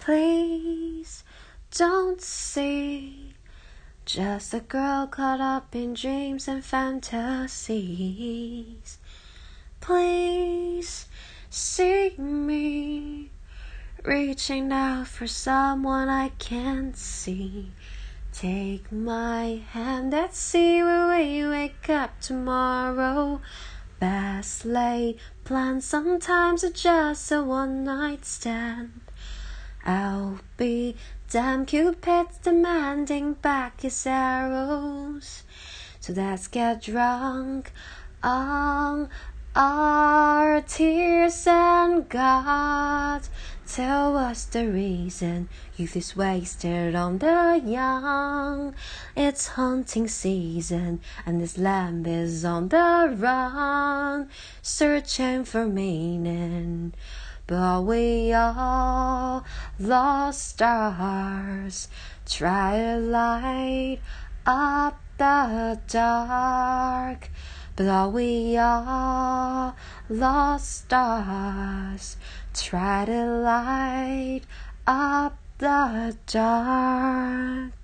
Please don't see just a girl caught up in dreams and fantasies. Please see me reaching out for someone I can't see. Take my hand, let's see where we wake up tomorrow. Best laid plans sometimes are just a one night stand. I'll be damn Cupid's demanding back his arrows. So let's get drunk on our tears and God. Tell us the reason youth is wasted on the young. It's hunting season and this lamb is on the run, searching for meaning. But we all lost stars. Try to light up the dark. But we all lost stars. Try to light up the dark.